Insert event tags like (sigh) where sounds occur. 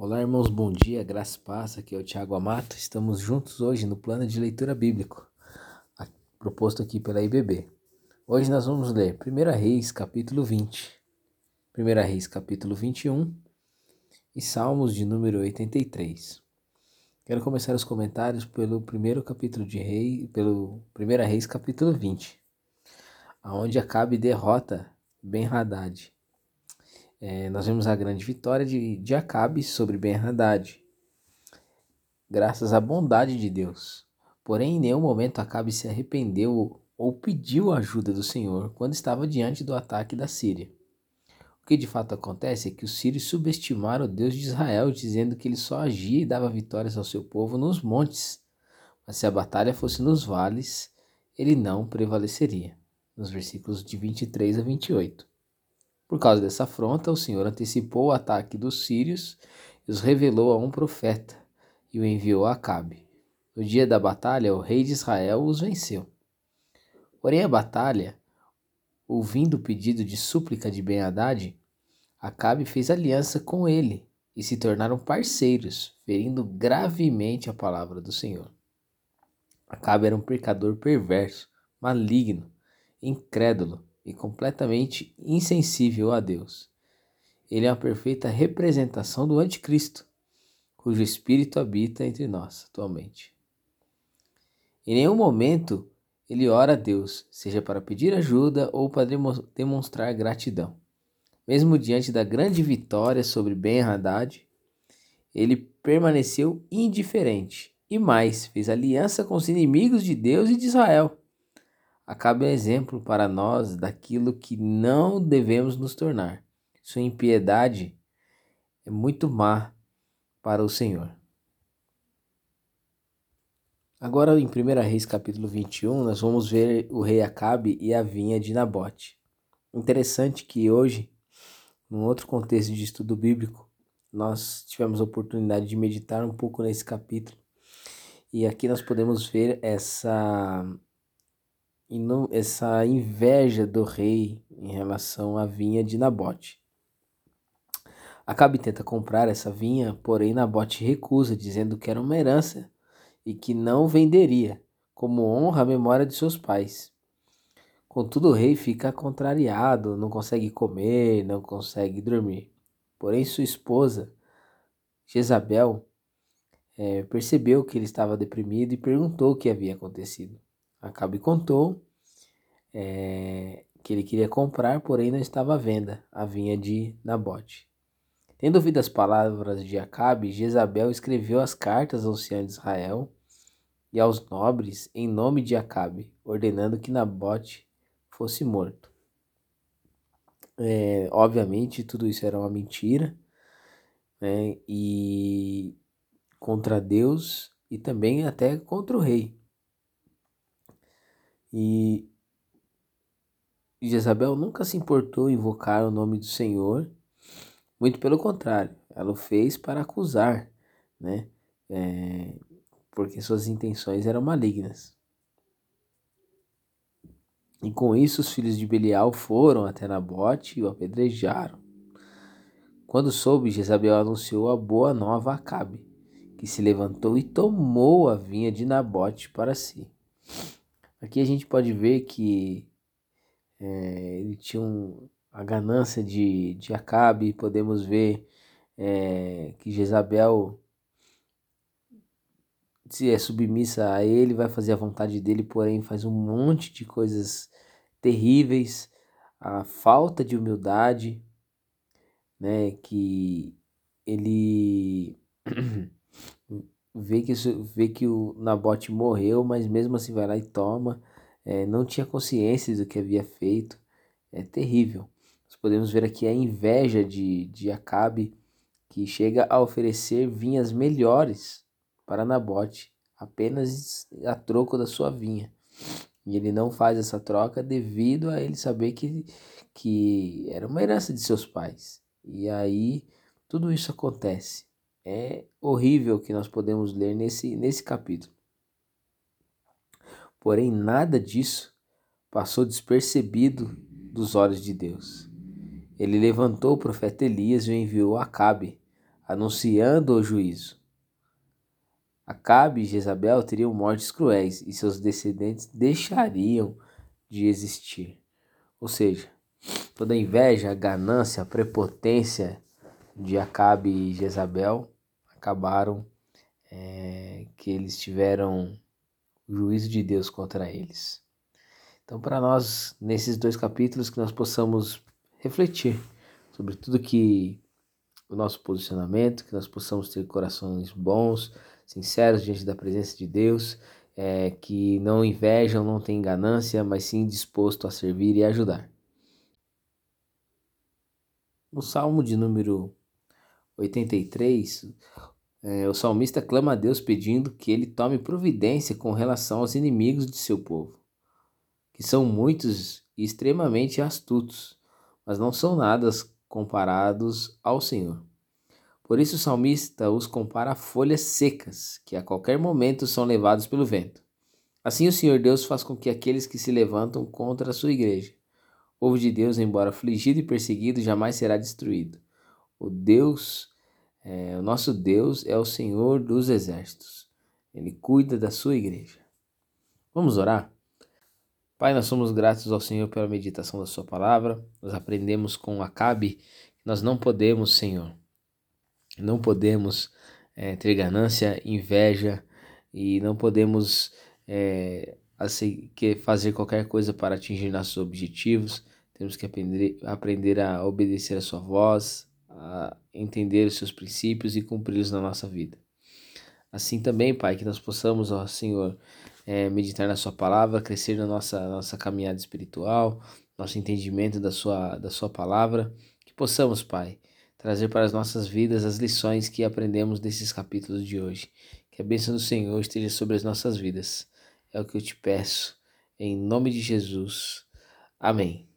Olá, irmãos, bom dia, graça paz. Aqui é o Tiago Amato. Estamos juntos hoje no plano de leitura bíblico, proposto aqui pela IBB. Hoje nós vamos ler 1 Reis, capítulo 20, 1 Reis, capítulo 21 e Salmos de número 83. Quero começar os comentários pelo primeiro capítulo de Rei, pelo 1 Reis, capítulo 20, aonde Acabe derrota Ben-Hadad é, nós vemos a grande vitória de, de Acabe sobre Ben-Hadad, graças à bondade de Deus. Porém, em nenhum momento Acabe se arrependeu ou pediu a ajuda do Senhor quando estava diante do ataque da Síria. O que de fato acontece é que os sírios subestimaram o Deus de Israel, dizendo que ele só agia e dava vitórias ao seu povo nos montes, mas se a batalha fosse nos vales, ele não prevaleceria. Nos versículos de 23 a 28. Por causa dessa afronta, o Senhor antecipou o ataque dos sírios e os revelou a um profeta e o enviou a Acabe. No dia da batalha, o rei de Israel os venceu. Porém, a batalha, ouvindo o pedido de súplica de Ben-Hadad, Acabe fez aliança com ele e se tornaram parceiros, ferindo gravemente a palavra do Senhor. Acabe era um pecador perverso, maligno, incrédulo e completamente insensível a Deus. Ele é uma perfeita representação do Anticristo, cujo espírito habita entre nós atualmente. Em nenhum momento ele ora a Deus, seja para pedir ajuda ou para demonstrar gratidão. Mesmo diante da grande vitória sobre Ben-Hadad, ele permaneceu indiferente e mais, fez aliança com os inimigos de Deus e de Israel acaba um exemplo para nós daquilo que não devemos nos tornar. Sua impiedade é muito má para o Senhor. Agora, em 1 Reis capítulo 21, nós vamos ver o rei Acabe e a vinha de Nabote. Interessante que hoje, num outro contexto de estudo bíblico, nós tivemos a oportunidade de meditar um pouco nesse capítulo. E aqui nós podemos ver essa essa inveja do rei em relação à vinha de Nabote. Acabe tenta comprar essa vinha, porém Nabote recusa, dizendo que era uma herança e que não venderia, como honra à memória de seus pais. Contudo, o rei fica contrariado, não consegue comer, não consegue dormir. Porém, sua esposa, Jezabel, é, percebeu que ele estava deprimido e perguntou o que havia acontecido. Acabe contou é, que ele queria comprar, porém não estava à venda a vinha de Nabote. Tendo ouvido as palavras de Acabe, Jezabel escreveu as cartas aos anciãos de Israel e aos nobres em nome de Acabe, ordenando que Nabote fosse morto. É, obviamente, tudo isso era uma mentira, né, e contra Deus e também até contra o rei. E Jezabel nunca se importou em invocar o nome do Senhor, muito pelo contrário, ela o fez para acusar, né? É, porque suas intenções eram malignas. E com isso os filhos de Belial foram até Nabote e o apedrejaram. Quando soube, Jezabel anunciou a boa nova a Acabe, que se levantou e tomou a vinha de Nabote para si. Aqui a gente pode ver que é, ele tinha um, a ganância de, de Acabe, podemos ver é, que Jezabel se é submissa a ele, vai fazer a vontade dele, porém faz um monte de coisas terríveis, a falta de humildade, né, que ele (clears throat) vê que, vê que o Nabote morreu, mas mesmo assim vai lá e toma. É, não tinha consciência do que havia feito. É terrível. Nós podemos ver aqui a inveja de, de Acabe, que chega a oferecer vinhas melhores para Nabote, apenas a troco da sua vinha. E ele não faz essa troca devido a ele saber que, que era uma herança de seus pais. E aí tudo isso acontece é horrível que nós podemos ler nesse, nesse capítulo. Porém, nada disso passou despercebido dos olhos de Deus. Ele levantou o profeta Elias e o enviou a Acabe, anunciando o juízo. Acabe e Jezabel teriam mortes cruéis e seus descendentes deixariam de existir. Ou seja, toda a inveja, a ganância, a prepotência de Acabe e Jezabel acabaram é, que eles tiveram o juízo de Deus contra eles. Então, para nós, nesses dois capítulos, que nós possamos refletir sobre tudo que o nosso posicionamento, que nós possamos ter corações bons, sinceros diante da presença de Deus, é, que não invejam, não têm ganância, mas sim disposto a servir e ajudar. No Salmo de número 83, é, o salmista clama a Deus pedindo que ele tome providência com relação aos inimigos de seu povo, que são muitos e extremamente astutos, mas não são nada comparados ao Senhor. Por isso o salmista os compara a folhas secas, que a qualquer momento são levados pelo vento. Assim o Senhor Deus faz com que aqueles que se levantam contra a sua igreja, povo de Deus, embora afligido e perseguido, jamais será destruído. O Deus, é, o nosso Deus é o Senhor dos exércitos. Ele cuida da sua igreja. Vamos orar? Pai, nós somos gratos ao Senhor pela meditação da sua palavra. Nós aprendemos com Acabe que nós não podemos, Senhor, não podemos é, ter ganância, inveja e não podemos é, assim, fazer qualquer coisa para atingir nossos objetivos. Temos que aprender, aprender a obedecer a Sua voz, a entender os seus princípios e cumpri-los na nossa vida. Assim também, Pai, que nós possamos, ó Senhor, é, meditar na Sua palavra, crescer na nossa, nossa caminhada espiritual, nosso entendimento da Sua, da sua palavra, que possamos, Pai, trazer para as nossas vidas as lições que aprendemos desses capítulos de hoje. Que a bênção do Senhor esteja sobre as nossas vidas. É o que eu te peço, em nome de Jesus. Amém.